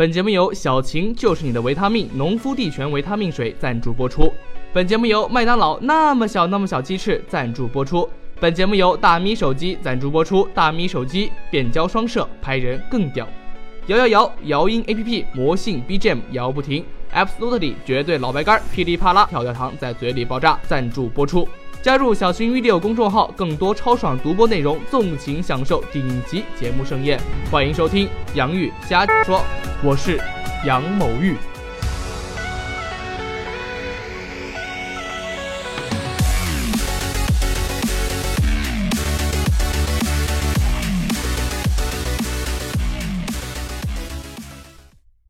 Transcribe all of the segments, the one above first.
本节目由小晴就是你的维他命农夫地泉维他命水赞助播出。本节目由麦当劳那么小那么小鸡翅赞助播出。本节目由大咪手机赞助播出。大咪手机变焦双摄，拍人更屌。摇摇摇，摇音 A P P 魔性 B G M 摇不停。Absolutely 绝对老白干，噼里啪啦跳跳糖在嘴里爆炸。赞助播出。加入小新 video 公众号，更多超爽独播内容，纵情享受顶级节目盛宴。欢迎收听杨玉瞎说，我是杨某玉。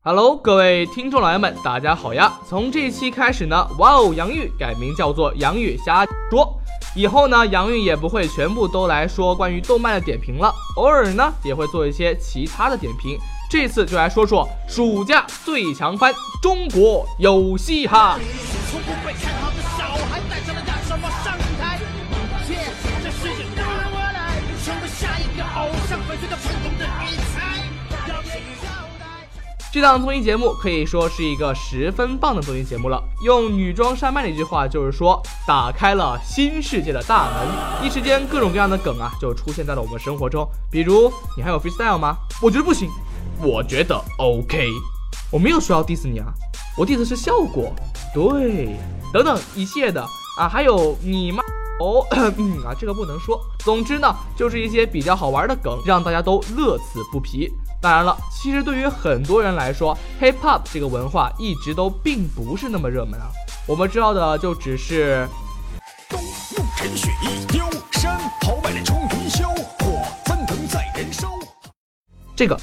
Hello，各位听众老爷们，大家好呀！从这期开始呢，哇哦，杨玉改名叫做杨玉瞎说。以后呢，杨玉也不会全部都来说关于动漫的点评了，偶尔呢也会做一些其他的点评。这次就来说说暑假最强番《中国有嘻哈》。这档综艺节目可以说是一个十分棒的综艺节目了。用女装山脉的一句话就是说，打开了新世界的大门。一时间，各种各样的梗啊，就出现在了我们生活中。比如，你还有 freestyle 吗？我觉得不行。我觉得 OK。我没有说要 diss 你啊，我 diss 是效果。对，等等一切的啊，还有你妈哦，嗯啊，这个不能说。总之呢，就是一些比较好玩的梗，让大家都乐此不疲。当然了，其实对于很多人来说，hip hop 这个文化一直都并不是那么热门啊。我们知道的就只是东牧尘雪一丢，山豪迈的冲云霄，火翻腾在燃烧。这个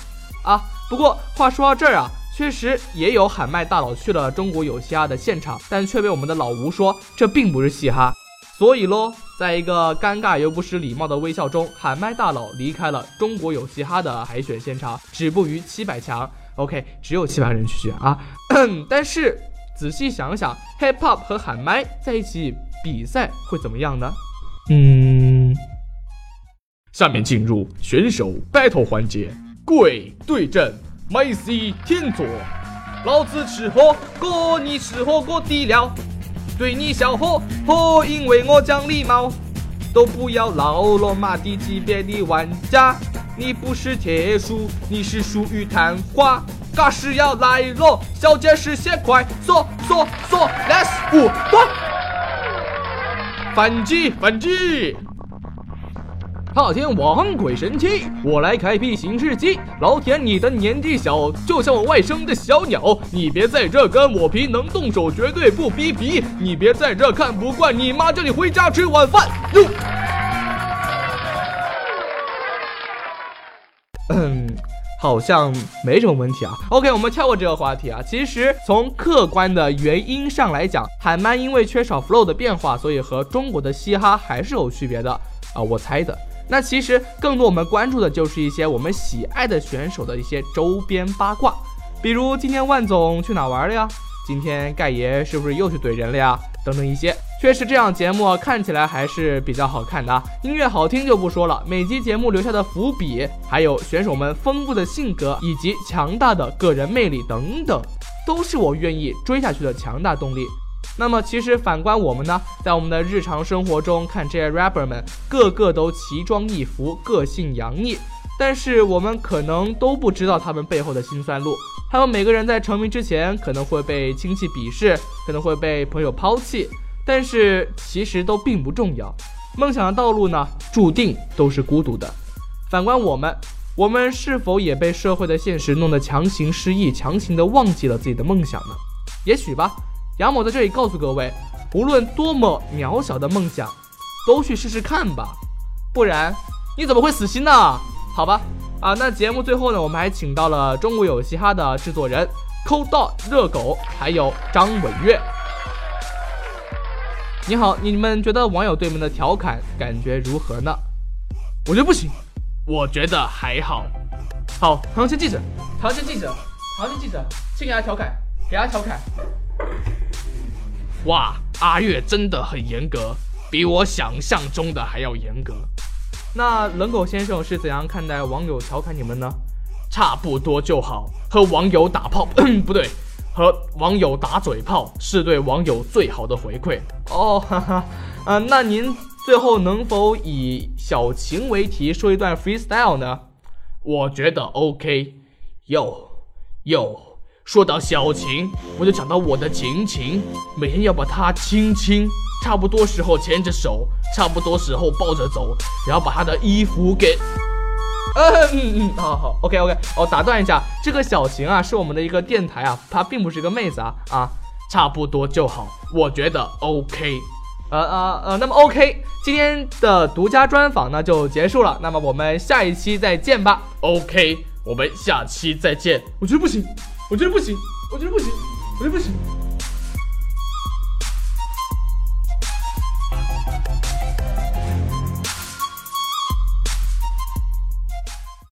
啊。不过话说到这儿啊，确实也有喊麦大佬去了中国有嘻哈的现场，但却被我们的老吴说这并不是嘻哈。所以喽，在一个尴尬又不失礼貌的微笑中，喊麦大佬离开了中国有嘻哈的海选现场，止步于七百强。OK，只有七百人去选啊。但是仔细想想，hip hop 和喊麦在一起比赛会怎么样呢？嗯，下面进入选手 battle 环节，跪对阵麦 C 天佐，老子吃火锅，你吃火锅底料。对你笑呵呵，因为我讲礼貌，都不要老了，马低级别的玩家，你不是铁树，你是属于昙花，嘎是要来了，小姐是先快，说说说，Let's go，反击反击。大天王鬼神器，我来开辟新世纪。老铁，你的年纪小，就像我外甥的小鸟。你别在这跟我皮，能动手绝对不逼逼。你别在这看不惯，你妈叫你回家吃晚饭。哟。嗯，好像没什么问题啊。OK，我们跳过这个话题啊。其实从客观的原因上来讲，海曼因为缺少 flow 的变化，所以和中国的嘻哈还是有区别的啊。我猜的。那其实更多我们关注的就是一些我们喜爱的选手的一些周边八卦，比如今天万总去哪玩了呀？今天盖爷是不是又去怼人了呀？等等一些，确实这样节目看起来还是比较好看的，音乐好听就不说了，每集节目留下的伏笔，还有选手们丰富的性格以及强大的个人魅力等等，都是我愿意追下去的强大动力。那么其实反观我们呢，在我们的日常生活中看这些 rapper 们，个个都奇装异服，个性洋溢，但是我们可能都不知道他们背后的辛酸路。他们每个人在成名之前，可能会被亲戚鄙视，可能会被朋友抛弃，但是其实都并不重要。梦想的道路呢，注定都是孤独的。反观我们，我们是否也被社会的现实弄得强行失忆，强行的忘记了自己的梦想呢？也许吧。杨某在这里告诉各位，无论多么渺小的梦想，都去试试看吧，不然你怎么会死心呢？好吧，啊，那节目最后呢，我们还请到了中国有嘻哈的制作人抠到热狗，还有张伟月。你好，你们觉得网友对我们的调侃感觉如何呢？我觉得不行，我觉得还好。好，唐人记者，唐人记者，唐人记者，请给他调侃，给他调侃。哇，阿月真的很严格，比我想象中的还要严格。那冷狗先生是怎样看待网友调侃你们呢？差不多就好。和网友打炮，不对，和网友打嘴炮是对网友最好的回馈。哦，哈哈，啊，那您最后能否以小情为题说一段 freestyle 呢？我觉得 OK。哟哟，说到小琴，我就想到我的晴晴，每天要把她亲亲，差不多时候牵着手，差不多时候抱着走，然后把她的衣服给。嗯嗯嗯，好好，OK OK，哦，打断一下，这个小晴啊，是我们的一个电台啊，她并不是一个妹子啊啊，差不多就好，我觉得 OK，呃呃呃，那么 OK，今天的独家专访呢就结束了，那么我们下一期再见吧，OK，我们下期再见，我觉得不行，我觉得不行，我觉得不行，我觉得不行。